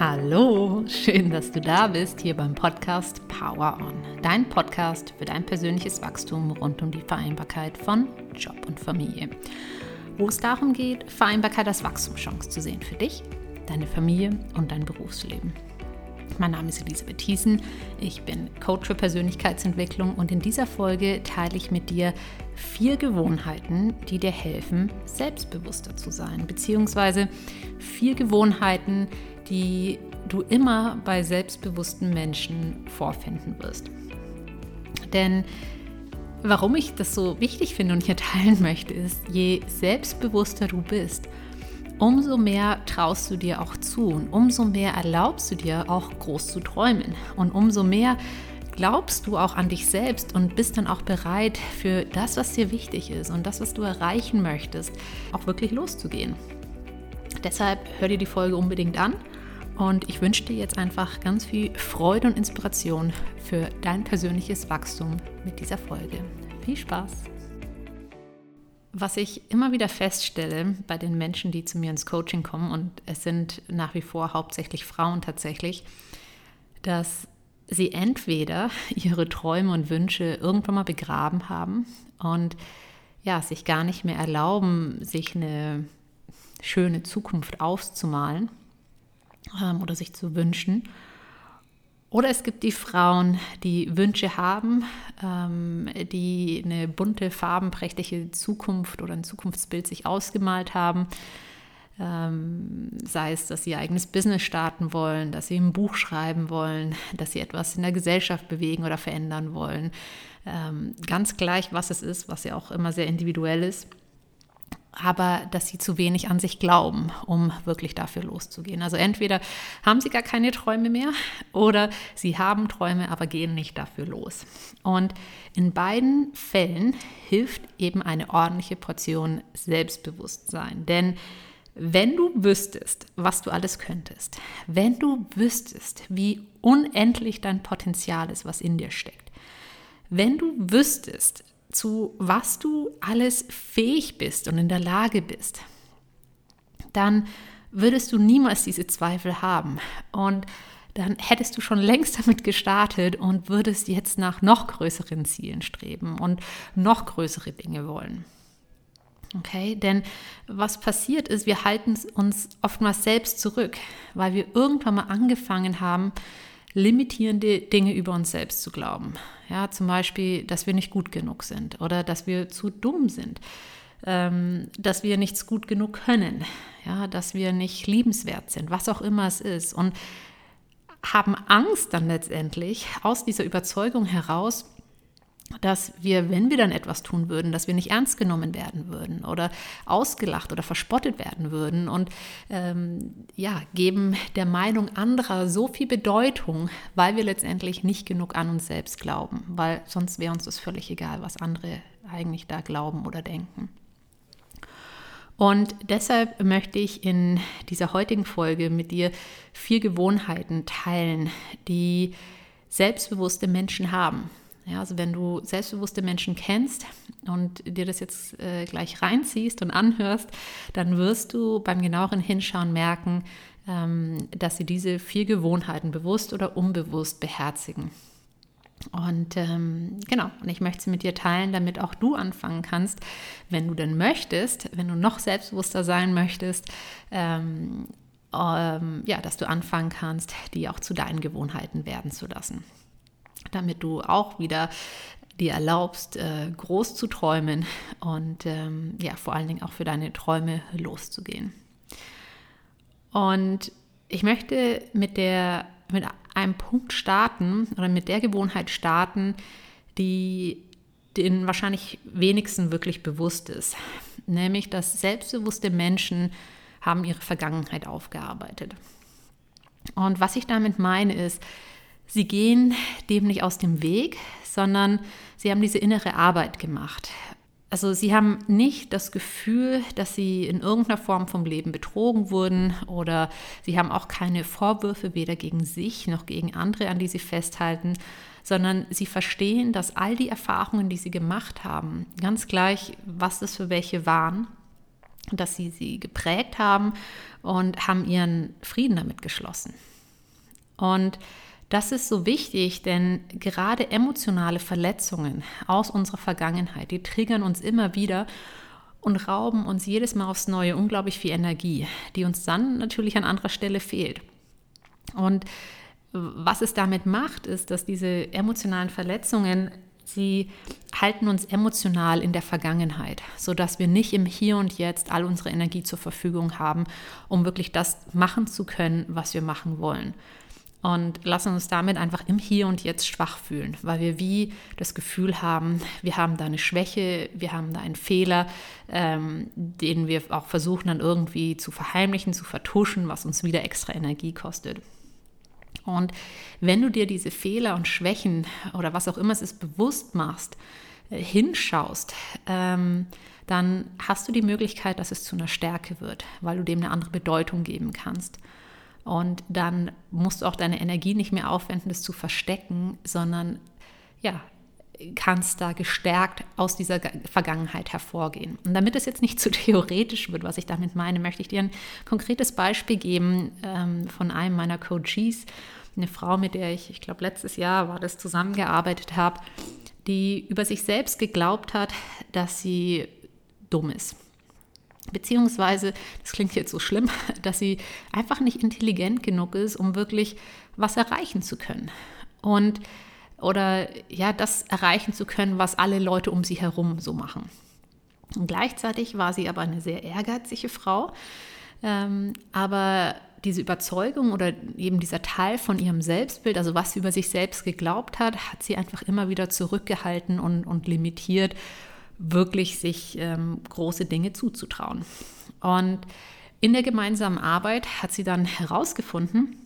Hallo, schön, dass du da bist hier beim Podcast Power On, dein Podcast für dein persönliches Wachstum rund um die Vereinbarkeit von Job und Familie. Wo es darum geht, Vereinbarkeit als Wachstumschance zu sehen für dich, deine Familie und dein Berufsleben. Mein Name ist Elisabeth Thiessen, ich bin Coach für Persönlichkeitsentwicklung und in dieser Folge teile ich mit dir vier Gewohnheiten, die dir helfen, selbstbewusster zu sein, beziehungsweise vier Gewohnheiten, die du immer bei selbstbewussten Menschen vorfinden wirst. Denn warum ich das so wichtig finde und hier teilen möchte, ist, je selbstbewusster du bist, umso mehr traust du dir auch zu und umso mehr erlaubst du dir auch groß zu träumen und umso mehr glaubst du auch an dich selbst und bist dann auch bereit für das, was dir wichtig ist und das, was du erreichen möchtest, auch wirklich loszugehen. Deshalb hör dir die Folge unbedingt an und ich wünsche dir jetzt einfach ganz viel Freude und Inspiration für dein persönliches Wachstum mit dieser Folge. Viel Spaß! Was ich immer wieder feststelle bei den Menschen, die zu mir ins Coaching kommen, und es sind nach wie vor hauptsächlich Frauen tatsächlich, dass sie entweder ihre Träume und Wünsche irgendwann mal begraben haben und ja, sich gar nicht mehr erlauben, sich eine schöne Zukunft auszumalen ähm, oder sich zu wünschen. Oder es gibt die Frauen, die Wünsche haben, ähm, die eine bunte, farbenprächtige Zukunft oder ein Zukunftsbild sich ausgemalt haben. Ähm, sei es, dass sie ihr eigenes Business starten wollen, dass sie ein Buch schreiben wollen, dass sie etwas in der Gesellschaft bewegen oder verändern wollen. Ähm, ganz gleich, was es ist, was ja auch immer sehr individuell ist aber dass sie zu wenig an sich glauben, um wirklich dafür loszugehen. Also entweder haben sie gar keine Träume mehr oder sie haben Träume, aber gehen nicht dafür los. Und in beiden Fällen hilft eben eine ordentliche Portion Selbstbewusstsein. Denn wenn du wüsstest, was du alles könntest, wenn du wüsstest, wie unendlich dein Potenzial ist, was in dir steckt, wenn du wüsstest, zu was du alles fähig bist und in der Lage bist, dann würdest du niemals diese Zweifel haben. Und dann hättest du schon längst damit gestartet und würdest jetzt nach noch größeren Zielen streben und noch größere Dinge wollen. Okay, denn was passiert ist, wir halten uns oftmals selbst zurück, weil wir irgendwann mal angefangen haben, limitierende Dinge über uns selbst zu glauben. Ja, zum Beispiel, dass wir nicht gut genug sind oder dass wir zu dumm sind, ähm, dass wir nichts gut genug können, ja, dass wir nicht liebenswert sind, was auch immer es ist. Und haben Angst dann letztendlich aus dieser Überzeugung heraus, dass wir, wenn wir dann etwas tun würden, dass wir nicht ernst genommen werden würden oder ausgelacht oder verspottet werden würden und ähm, ja, geben der Meinung anderer so viel Bedeutung, weil wir letztendlich nicht genug an uns selbst glauben, weil sonst wäre uns das völlig egal, was andere eigentlich da glauben oder denken. Und deshalb möchte ich in dieser heutigen Folge mit dir vier Gewohnheiten teilen, die selbstbewusste Menschen haben ja, also wenn du selbstbewusste Menschen kennst und dir das jetzt äh, gleich reinziehst und anhörst, dann wirst du beim genaueren Hinschauen merken, ähm, dass sie diese vier Gewohnheiten bewusst oder unbewusst beherzigen. Und ähm, genau, und ich möchte sie mit dir teilen, damit auch du anfangen kannst, wenn du denn möchtest, wenn du noch selbstbewusster sein möchtest, ähm, ähm, ja, dass du anfangen kannst, die auch zu deinen Gewohnheiten werden zu lassen damit du auch wieder dir erlaubst, äh, groß zu träumen und ähm, ja, vor allen Dingen auch für deine Träume loszugehen. Und ich möchte mit, der, mit einem Punkt starten oder mit der Gewohnheit starten, die den wahrscheinlich wenigsten wirklich bewusst ist. Nämlich, dass selbstbewusste Menschen haben ihre Vergangenheit aufgearbeitet. Und was ich damit meine ist, Sie gehen dem nicht aus dem Weg, sondern sie haben diese innere Arbeit gemacht. Also sie haben nicht das Gefühl, dass sie in irgendeiner Form vom Leben betrogen wurden oder sie haben auch keine Vorwürfe weder gegen sich noch gegen andere, an die sie festhalten, sondern sie verstehen, dass all die Erfahrungen, die sie gemacht haben, ganz gleich, was das für welche waren, dass sie sie geprägt haben und haben ihren Frieden damit geschlossen. Und das ist so wichtig, denn gerade emotionale Verletzungen aus unserer Vergangenheit, die triggern uns immer wieder und rauben uns jedes Mal aufs Neue unglaublich viel Energie, die uns dann natürlich an anderer Stelle fehlt. Und was es damit macht, ist, dass diese emotionalen Verletzungen, sie halten uns emotional in der Vergangenheit, sodass wir nicht im Hier und Jetzt all unsere Energie zur Verfügung haben, um wirklich das machen zu können, was wir machen wollen und lassen uns damit einfach im Hier und Jetzt schwach fühlen, weil wir wie das Gefühl haben, wir haben da eine Schwäche, wir haben da einen Fehler, ähm, den wir auch versuchen dann irgendwie zu verheimlichen, zu vertuschen, was uns wieder extra Energie kostet. Und wenn du dir diese Fehler und Schwächen oder was auch immer es ist bewusst machst, äh, hinschaust, ähm, dann hast du die Möglichkeit, dass es zu einer Stärke wird, weil du dem eine andere Bedeutung geben kannst. Und dann musst du auch deine Energie nicht mehr aufwenden, das zu verstecken, sondern ja, kannst da gestärkt aus dieser Vergangenheit hervorgehen. Und damit es jetzt nicht zu theoretisch wird, was ich damit meine, möchte ich dir ein konkretes Beispiel geben ähm, von einem meiner Coaches, eine Frau, mit der ich, ich glaube, letztes Jahr war das, zusammengearbeitet habe, die über sich selbst geglaubt hat, dass sie dumm ist. Beziehungsweise, das klingt jetzt so schlimm, dass sie einfach nicht intelligent genug ist, um wirklich was erreichen zu können. Und oder ja, das erreichen zu können, was alle Leute um sie herum so machen. Und gleichzeitig war sie aber eine sehr ehrgeizige Frau. Ähm, aber diese Überzeugung oder eben dieser Teil von ihrem Selbstbild, also was sie über sich selbst geglaubt hat, hat sie einfach immer wieder zurückgehalten und, und limitiert wirklich sich ähm, große Dinge zuzutrauen. Und in der gemeinsamen Arbeit hat sie dann herausgefunden,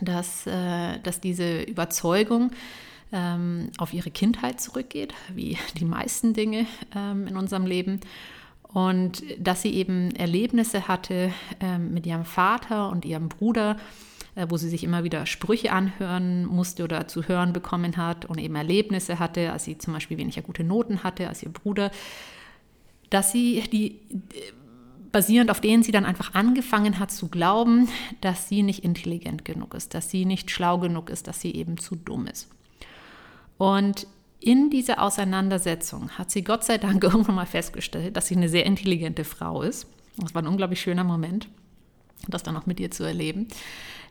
dass, äh, dass diese Überzeugung ähm, auf ihre Kindheit zurückgeht, wie die meisten Dinge ähm, in unserem Leben. Und dass sie eben Erlebnisse hatte ähm, mit ihrem Vater und ihrem Bruder, wo sie sich immer wieder Sprüche anhören musste oder zu hören bekommen hat und eben Erlebnisse hatte, als sie zum Beispiel weniger gute Noten hatte als ihr Bruder, dass sie die basierend auf denen sie dann einfach angefangen hat zu glauben, dass sie nicht intelligent genug ist, dass sie nicht schlau genug ist, dass sie eben zu dumm ist. Und in dieser Auseinandersetzung hat sie Gott sei Dank irgendwann mal festgestellt, dass sie eine sehr intelligente Frau ist. Das war ein unglaublich schöner Moment, das dann auch mit ihr zu erleben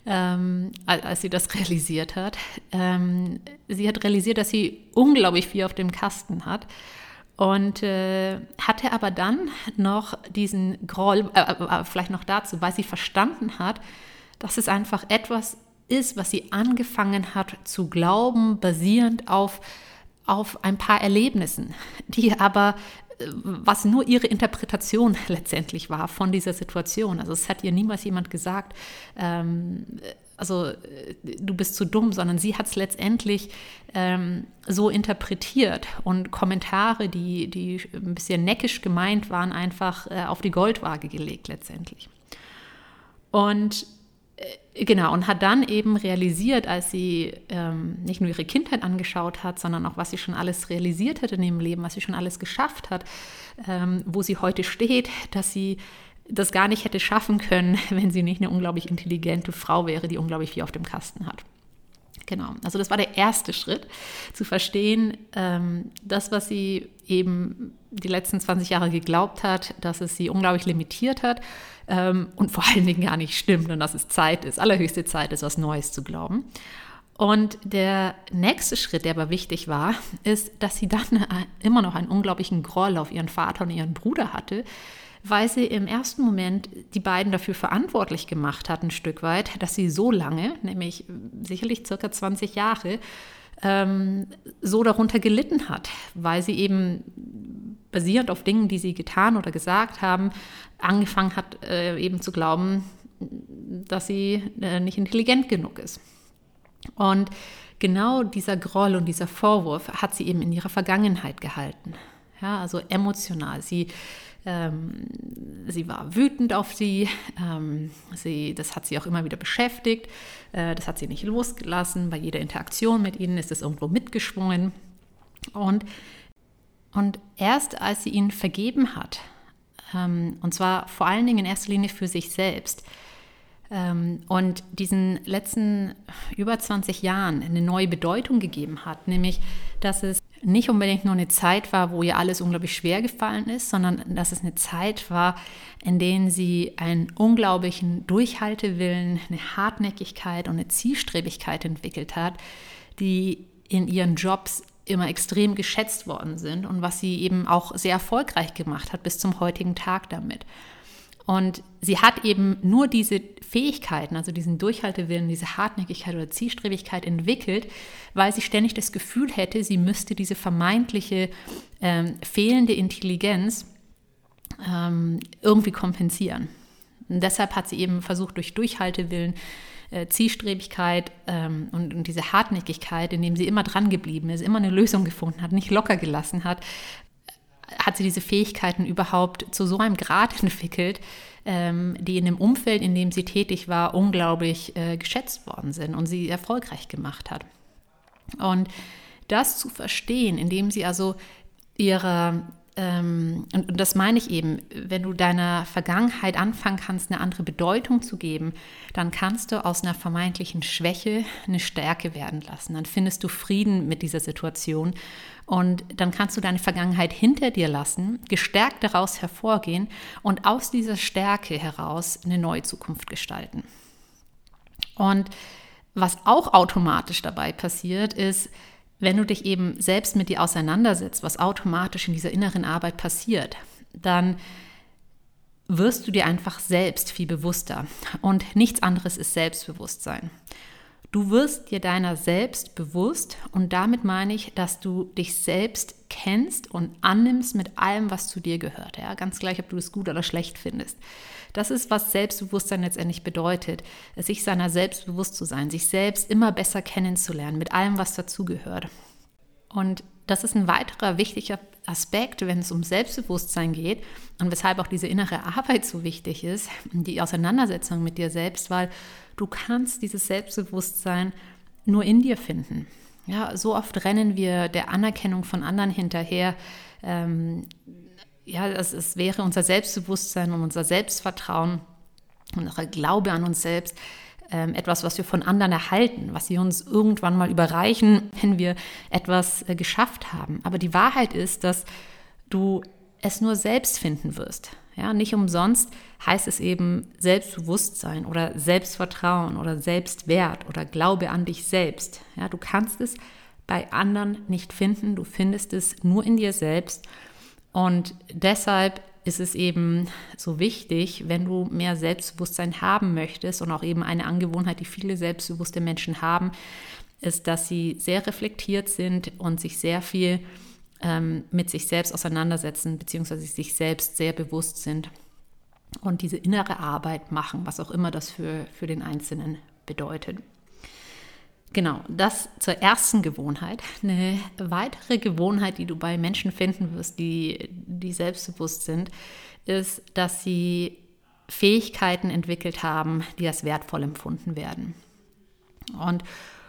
ähm, als sie das realisiert hat. Ähm, sie hat realisiert, dass sie unglaublich viel auf dem Kasten hat und äh, hatte aber dann noch diesen Groll, äh, äh, vielleicht noch dazu, weil sie verstanden hat, dass es einfach etwas ist, was sie angefangen hat zu glauben, basierend auf, auf ein paar Erlebnissen, die aber was nur ihre Interpretation letztendlich war von dieser Situation. Also es hat ihr niemals jemand gesagt, ähm, also äh, du bist zu dumm, sondern sie hat es letztendlich ähm, so interpretiert und Kommentare, die, die ein bisschen neckisch gemeint waren, einfach äh, auf die Goldwaage gelegt letztendlich. Und genau, und hat dann eben realisiert, als sie ähm, nicht nur ihre Kindheit angeschaut hat, sondern auch, was sie schon alles realisiert hat in ihrem Leben, was sie schon alles geschafft hat, ähm, wo sie heute steht, dass sie das gar nicht hätte schaffen können, wenn sie nicht eine unglaublich intelligente Frau wäre, die unglaublich viel auf dem Kasten hat. Genau, also das war der erste Schritt, zu verstehen, ähm, das, was sie eben die letzten 20 Jahre geglaubt hat, dass es sie unglaublich limitiert hat ähm, und vor allen Dingen gar nicht stimmt und dass es Zeit ist, allerhöchste Zeit ist, was Neues zu glauben. Und der nächste Schritt, der aber wichtig war, ist, dass sie dann immer noch einen unglaublichen Groll auf ihren Vater und ihren Bruder hatte, weil sie im ersten Moment die beiden dafür verantwortlich gemacht hat, ein Stück weit, dass sie so lange, nämlich sicherlich circa 20 Jahre, ähm, so darunter gelitten hat, weil sie eben basierend auf Dingen, die sie getan oder gesagt haben, angefangen hat, äh, eben zu glauben, dass sie äh, nicht intelligent genug ist. Und genau dieser Groll und dieser Vorwurf hat sie eben in ihrer Vergangenheit gehalten. Ja, also emotional. Sie ähm, sie war wütend auf sie, ähm, sie. Das hat sie auch immer wieder beschäftigt. Äh, das hat sie nicht losgelassen. Bei jeder Interaktion mit ihnen ist es irgendwo mitgeschwungen. Und, und erst als sie ihnen vergeben hat, und zwar vor allen Dingen in erster Linie für sich selbst, ähm, und diesen letzten über 20 Jahren eine neue Bedeutung gegeben hat, nämlich dass es nicht unbedingt nur eine Zeit war, wo ihr alles unglaublich schwer gefallen ist, sondern dass es eine Zeit war, in der sie einen unglaublichen Durchhaltewillen, eine Hartnäckigkeit und eine Zielstrebigkeit entwickelt hat, die in ihren Jobs immer extrem geschätzt worden sind und was sie eben auch sehr erfolgreich gemacht hat bis zum heutigen Tag damit. Und sie hat eben nur diese Fähigkeiten, also diesen Durchhaltewillen, diese Hartnäckigkeit oder Zielstrebigkeit entwickelt, weil sie ständig das Gefühl hätte, sie müsste diese vermeintliche ähm, fehlende Intelligenz ähm, irgendwie kompensieren. Und deshalb hat sie eben versucht, durch Durchhaltewillen, äh, Zielstrebigkeit ähm, und, und, diese Hartnäckigkeit, indem sie immer dran geblieben ist, immer eine Lösung gefunden hat, nicht locker gelassen hat, hat sie diese Fähigkeiten überhaupt zu so einem Grad entwickelt, ähm, die in dem Umfeld, in dem sie tätig war, unglaublich äh, geschätzt worden sind und sie erfolgreich gemacht hat. Und das zu verstehen, indem sie also ihre ähm, und, und, das meine ich eben, wenn du deiner Vergangenheit anfangen kannst, eine andere Bedeutung zu geben, dann kannst du aus einer vermeintlichen Schwäche eine Stärke werden lassen. Dann findest du Frieden mit dieser Situation und dann kannst du deine Vergangenheit hinter dir lassen, gestärkt daraus hervorgehen und aus dieser Stärke heraus eine neue Zukunft gestalten. Und was auch automatisch dabei passiert, ist, wenn du dich eben selbst mit dir auseinandersetzt, was automatisch in dieser inneren Arbeit passiert, dann wirst du dir einfach selbst viel bewusster. Und nichts anderes ist Selbstbewusstsein. Du wirst dir deiner selbst bewusst und damit meine ich, dass du dich selbst kennst und annimmst mit allem, was zu dir gehört. Ja? Ganz gleich, ob du es gut oder schlecht findest. Das ist, was Selbstbewusstsein letztendlich bedeutet, sich seiner selbst bewusst zu sein, sich selbst immer besser kennenzulernen mit allem, was dazugehört. Und das ist ein weiterer wichtiger Aspekt, wenn es um Selbstbewusstsein geht und weshalb auch diese innere Arbeit so wichtig ist, die Auseinandersetzung mit dir selbst, weil du kannst dieses Selbstbewusstsein nur in dir finden. Ja, so oft rennen wir der Anerkennung von anderen hinterher. Ähm, ja, es, es wäre unser Selbstbewusstsein und unser Selbstvertrauen und unser Glaube an uns selbst ähm, etwas, was wir von anderen erhalten, was sie uns irgendwann mal überreichen, wenn wir etwas äh, geschafft haben. Aber die Wahrheit ist, dass du es nur selbst finden wirst. Ja, nicht umsonst heißt es eben Selbstbewusstsein oder Selbstvertrauen oder Selbstwert oder Glaube an dich selbst. Ja, du kannst es bei anderen nicht finden, du findest es nur in dir selbst. Und deshalb ist es eben so wichtig, wenn du mehr Selbstbewusstsein haben möchtest und auch eben eine Angewohnheit, die viele selbstbewusste Menschen haben, ist, dass sie sehr reflektiert sind und sich sehr viel ähm, mit sich selbst auseinandersetzen, beziehungsweise sich selbst sehr bewusst sind und diese innere Arbeit machen, was auch immer das für, für den Einzelnen bedeutet. Genau, das zur ersten Gewohnheit. Eine weitere Gewohnheit, die du bei Menschen finden wirst, die, die selbstbewusst sind, ist, dass sie Fähigkeiten entwickelt haben, die als wertvoll empfunden werden. Und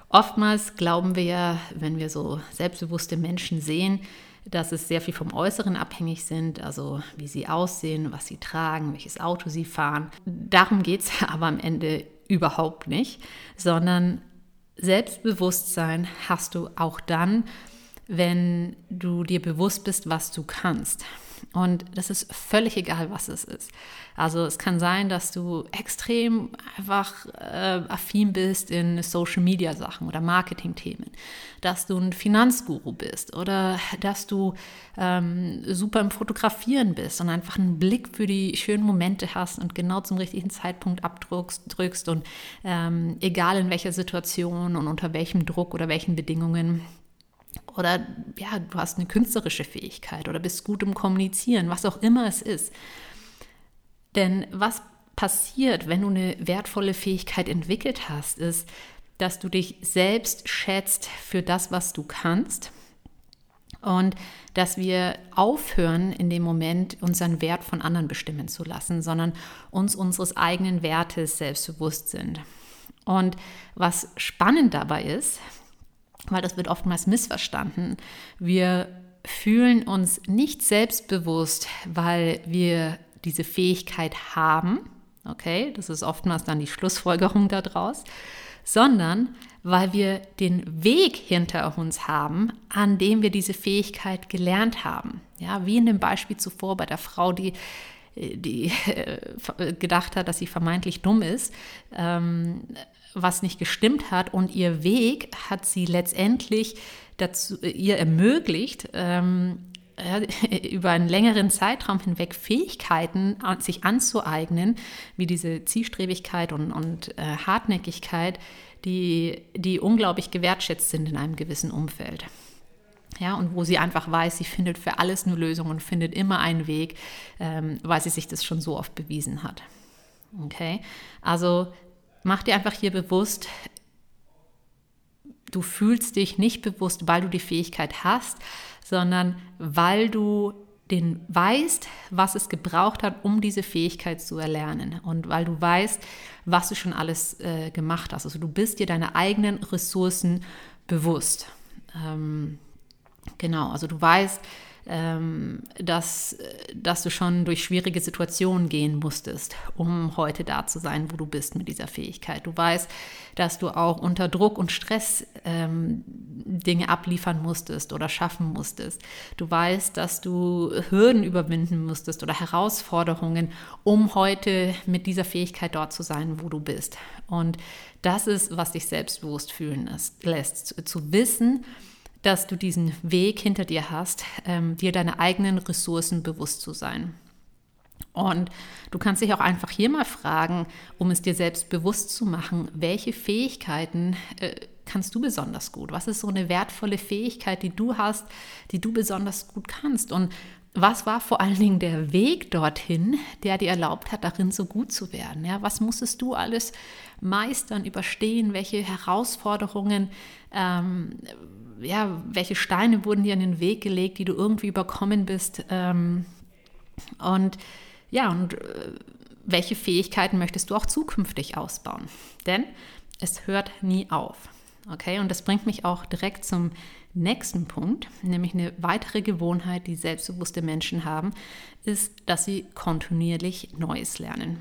oftmals glauben wir ja, wenn wir so selbstbewusste Menschen sehen, dass es sehr viel vom Äußeren abhängig sind, also wie sie aussehen, was sie tragen, welches Auto sie fahren. Darum geht es aber am Ende überhaupt nicht, sondern Selbstbewusstsein hast du auch dann, wenn du dir bewusst bist, was du kannst. Und das ist völlig egal, was es ist. Also es kann sein, dass du extrem einfach äh, affin bist in Social-Media-Sachen oder Marketing-Themen, dass du ein Finanzguru bist oder dass du ähm, super im Fotografieren bist und einfach einen Blick für die schönen Momente hast und genau zum richtigen Zeitpunkt abdrückst drückst und ähm, egal in welcher Situation und unter welchem Druck oder welchen Bedingungen oder ja, du hast eine künstlerische Fähigkeit oder bist gut im Kommunizieren, was auch immer es ist. Denn was passiert, wenn du eine wertvolle Fähigkeit entwickelt hast, ist, dass du dich selbst schätzt für das, was du kannst und dass wir aufhören, in dem Moment unseren Wert von anderen bestimmen zu lassen, sondern uns unseres eigenen Wertes selbstbewusst sind. Und was spannend dabei ist, weil das wird oftmals missverstanden. Wir fühlen uns nicht selbstbewusst, weil wir diese Fähigkeit haben, okay, das ist oftmals dann die Schlussfolgerung daraus, sondern weil wir den Weg hinter uns haben, an dem wir diese Fähigkeit gelernt haben. Ja, wie in dem Beispiel zuvor bei der Frau, die die äh, gedacht hat, dass sie vermeintlich dumm ist, ähm, was nicht gestimmt hat. Und ihr Weg hat sie letztendlich dazu, ihr ermöglicht, ähm, über einen längeren Zeitraum hinweg Fähigkeiten sich anzueignen, wie diese Zielstrebigkeit und, und äh, Hartnäckigkeit, die, die unglaublich gewertschätzt sind in einem gewissen Umfeld. Ja, und wo sie einfach weiß, sie findet für alles eine Lösung und findet immer einen Weg, ähm, weil sie sich das schon so oft bewiesen hat. Okay, also mach dir einfach hier bewusst, du fühlst dich nicht bewusst, weil du die Fähigkeit hast, sondern weil du den weißt, was es gebraucht hat, um diese Fähigkeit zu erlernen und weil du weißt, was du schon alles äh, gemacht hast. Also du bist dir deine eigenen Ressourcen bewusst. Ähm, genau, also du weißt, ähm, dass, dass du schon durch schwierige Situationen gehen musstest, um heute da zu sein, wo du bist mit dieser Fähigkeit. Du weißt, dass du auch unter Druck und Stress ähm, Dinge abliefern musstest oder schaffen musstest. Du weißt, dass du Hürden überwinden musstest oder Herausforderungen, um heute mit dieser Fähigkeit dort zu sein, wo du bist. Und das ist, was dich selbstbewusst fühlen lässt, zu wissen, dass du diesen Weg hinter dir hast, ähm, dir deine eigenen Ressourcen bewusst zu sein. Und du kannst dich auch einfach hier mal fragen, um es dir selbst bewusst zu machen, welche Fähigkeiten äh, kannst du besonders gut? Was ist so eine wertvolle Fähigkeit, die du hast, die du besonders gut kannst? Und was war vor allen Dingen der Weg dorthin, der dir erlaubt hat, darin so gut zu werden? Ja, was musstest du alles meistern, überstehen? Welche Herausforderungen, ähm, ja, welche Steine wurden dir in den Weg gelegt, die du irgendwie überkommen bist? Ähm, und ja, und äh, welche Fähigkeiten möchtest du auch zukünftig ausbauen? Denn es hört nie auf. Okay, und das bringt mich auch direkt zum nächsten Punkt, nämlich eine weitere Gewohnheit, die selbstbewusste Menschen haben, ist, dass sie kontinuierlich Neues lernen.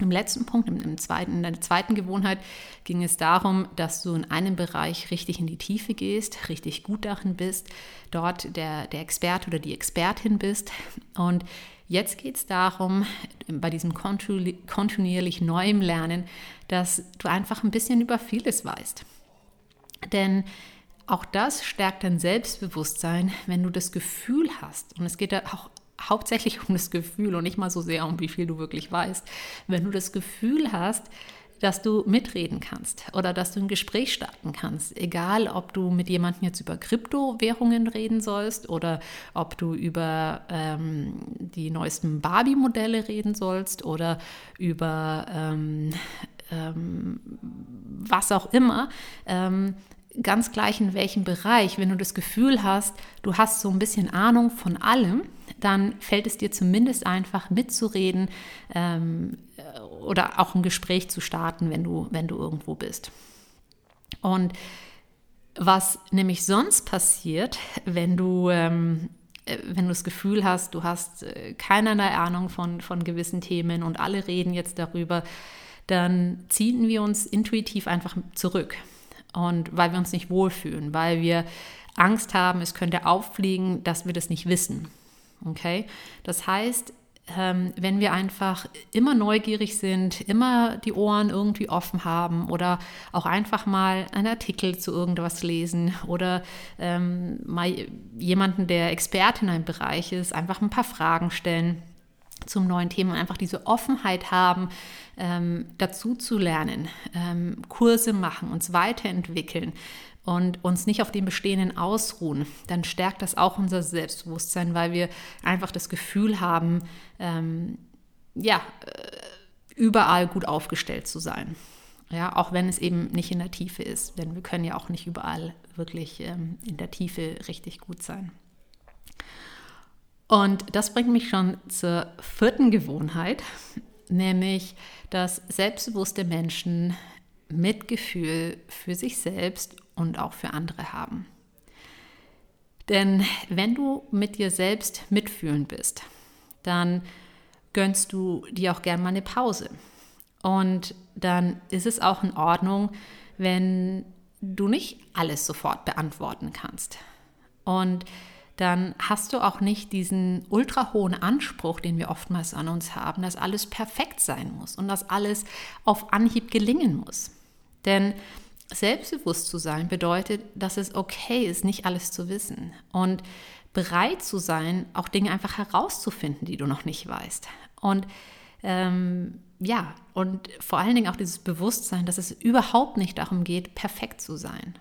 Im letzten Punkt, im zweiten, in der zweiten Gewohnheit, ging es darum, dass du in einem Bereich richtig in die Tiefe gehst, richtig gut darin bist, dort der, der Experte oder die Expertin bist. Und jetzt geht es darum, bei diesem kontinuierlich neuem Lernen, dass du einfach ein bisschen über vieles weißt. Denn auch das stärkt dein Selbstbewusstsein, wenn du das Gefühl hast, und es geht da auch hauptsächlich um das Gefühl und nicht mal so sehr um wie viel du wirklich weißt, wenn du das Gefühl hast, dass du mitreden kannst oder dass du ein Gespräch starten kannst. Egal, ob du mit jemandem jetzt über Kryptowährungen reden sollst oder ob du über ähm, die neuesten Barbie-Modelle reden sollst oder über ähm, ähm, was auch immer. Ähm, ganz gleich in welchem Bereich, wenn du das Gefühl hast, du hast so ein bisschen Ahnung von allem, dann fällt es dir zumindest einfach mitzureden ähm, oder auch ein Gespräch zu starten, wenn du, wenn du irgendwo bist. Und was nämlich sonst passiert, wenn du, ähm, äh, wenn du das Gefühl hast, du hast äh, keinerlei Ahnung von, von gewissen Themen und alle reden jetzt darüber, dann ziehen wir uns intuitiv einfach zurück. Und weil wir uns nicht wohlfühlen, weil wir Angst haben, es könnte auffliegen, dass wir das nicht wissen. Okay? Das heißt, ähm, wenn wir einfach immer neugierig sind, immer die Ohren irgendwie offen haben oder auch einfach mal einen Artikel zu irgendwas lesen oder ähm, mal jemanden, der Experte in einem Bereich ist, einfach ein paar Fragen stellen zum neuen Thema, einfach diese Offenheit haben, ähm, dazu zu lernen, ähm, Kurse machen, uns weiterentwickeln und uns nicht auf dem Bestehenden ausruhen, dann stärkt das auch unser Selbstbewusstsein, weil wir einfach das Gefühl haben, ähm, ja, äh, überall gut aufgestellt zu sein. Ja, auch wenn es eben nicht in der Tiefe ist, denn wir können ja auch nicht überall wirklich ähm, in der Tiefe richtig gut sein. Und das bringt mich schon zur vierten Gewohnheit, nämlich, dass selbstbewusste Menschen Mitgefühl für sich selbst und auch für andere haben. Denn wenn du mit dir selbst mitfühlen bist, dann gönnst du dir auch gern mal eine Pause. Und dann ist es auch in Ordnung, wenn du nicht alles sofort beantworten kannst. Und dann hast du auch nicht diesen ultra hohen Anspruch, den wir oftmals an uns haben, dass alles perfekt sein muss und dass alles auf Anhieb gelingen muss. Denn selbstbewusst zu sein bedeutet, dass es okay ist, nicht alles zu wissen und bereit zu sein, auch Dinge einfach herauszufinden, die du noch nicht weißt. Und ähm, ja, und vor allen Dingen auch dieses Bewusstsein, dass es überhaupt nicht darum geht, perfekt zu sein,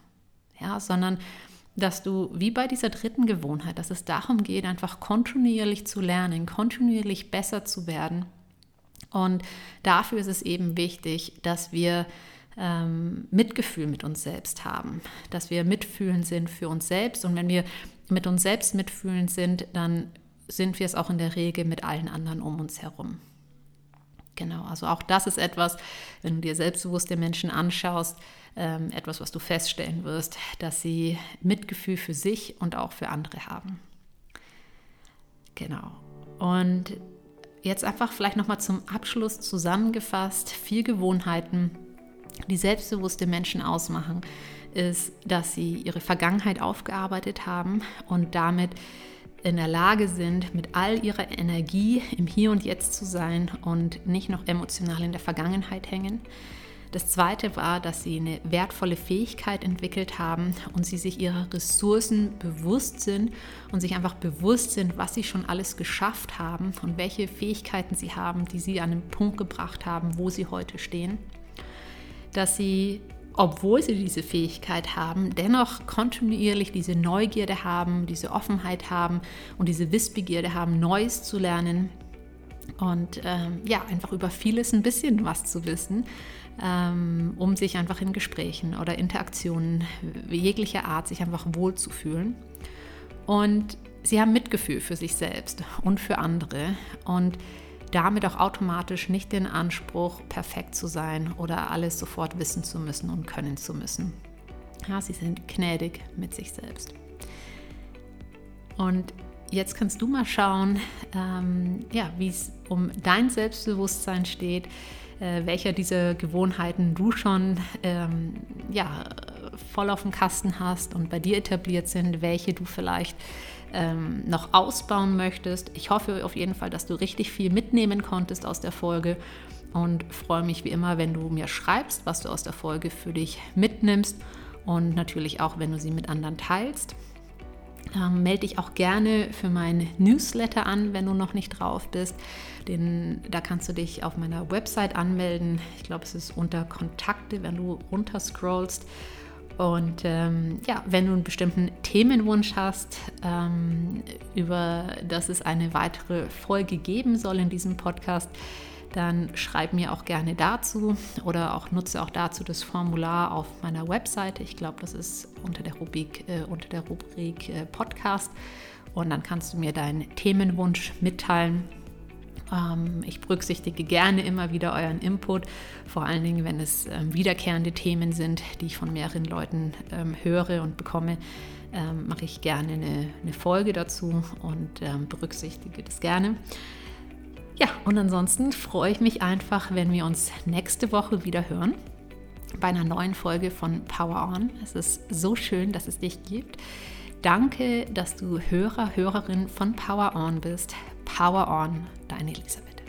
ja, sondern dass du, wie bei dieser dritten Gewohnheit, dass es darum geht, einfach kontinuierlich zu lernen, kontinuierlich besser zu werden. Und dafür ist es eben wichtig, dass wir ähm, Mitgefühl mit uns selbst haben, dass wir mitfühlend sind für uns selbst. Und wenn wir mit uns selbst mitfühlend sind, dann sind wir es auch in der Regel mit allen anderen um uns herum. Genau, also auch das ist etwas, wenn du dir selbstbewusste Menschen anschaust, ähm, etwas, was du feststellen wirst, dass sie Mitgefühl für sich und auch für andere haben. Genau. Und jetzt einfach vielleicht nochmal zum Abschluss zusammengefasst, vier Gewohnheiten, die selbstbewusste Menschen ausmachen, ist, dass sie ihre Vergangenheit aufgearbeitet haben und damit in der Lage sind, mit all ihrer Energie im Hier und Jetzt zu sein und nicht noch emotional in der Vergangenheit hängen. Das zweite war, dass sie eine wertvolle Fähigkeit entwickelt haben und sie sich ihrer Ressourcen bewusst sind und sich einfach bewusst sind, was sie schon alles geschafft haben und welche Fähigkeiten sie haben, die sie an den Punkt gebracht haben, wo sie heute stehen. Dass sie obwohl sie diese Fähigkeit haben, dennoch kontinuierlich diese Neugierde haben, diese Offenheit haben und diese Wissbegierde haben, Neues zu lernen und ähm, ja, einfach über vieles ein bisschen was zu wissen, um sich einfach in Gesprächen oder Interaktionen jeglicher Art sich einfach wohlzufühlen. Und sie haben Mitgefühl für sich selbst und für andere und damit auch automatisch nicht den Anspruch, perfekt zu sein oder alles sofort wissen zu müssen und können zu müssen. Ja, sie sind gnädig mit sich selbst. Und jetzt kannst du mal schauen, ähm, ja, wie es um dein Selbstbewusstsein steht, äh, welcher dieser Gewohnheiten du schon ähm, ja, voll auf dem Kasten hast und bei dir etabliert sind, welche du vielleicht ähm, noch ausbauen möchtest. Ich hoffe auf jeden Fall, dass du richtig viel mitnehmen konntest aus der Folge und freue mich wie immer, wenn du mir schreibst, was du aus der Folge für dich mitnimmst und natürlich auch, wenn du sie mit anderen teilst. Ähm, melde dich auch gerne für mein Newsletter an, wenn du noch nicht drauf bist. Den, da kannst du dich auf meiner Website anmelden. Ich glaube, es ist unter Kontakte, wenn du runterscrollst. Und ähm, ja, wenn du einen bestimmten Themenwunsch hast, ähm, über das es eine weitere Folge geben soll in diesem Podcast, dann schreib mir auch gerne dazu oder auch nutze auch dazu das Formular auf meiner Webseite. Ich glaube, das ist unter der Rubrik, äh, unter der Rubrik äh, Podcast. Und dann kannst du mir deinen Themenwunsch mitteilen ähm, ich berücksichtige gerne immer wieder euren Input, vor allen Dingen, wenn es ähm, wiederkehrende Themen sind, die ich von mehreren Leuten ähm, höre und bekomme. mache ich gerne eine, eine, Folge dazu und berücksichtige das gerne. Ja, und ansonsten freue ich mich einfach, wenn wir uns nächste Woche wieder hören bei einer neuen Folge von Power On. Es ist so schön, dass es dich gibt. Danke, dass du Hörer, Hörerin von Power On bist. Power On, deine Elisabeth.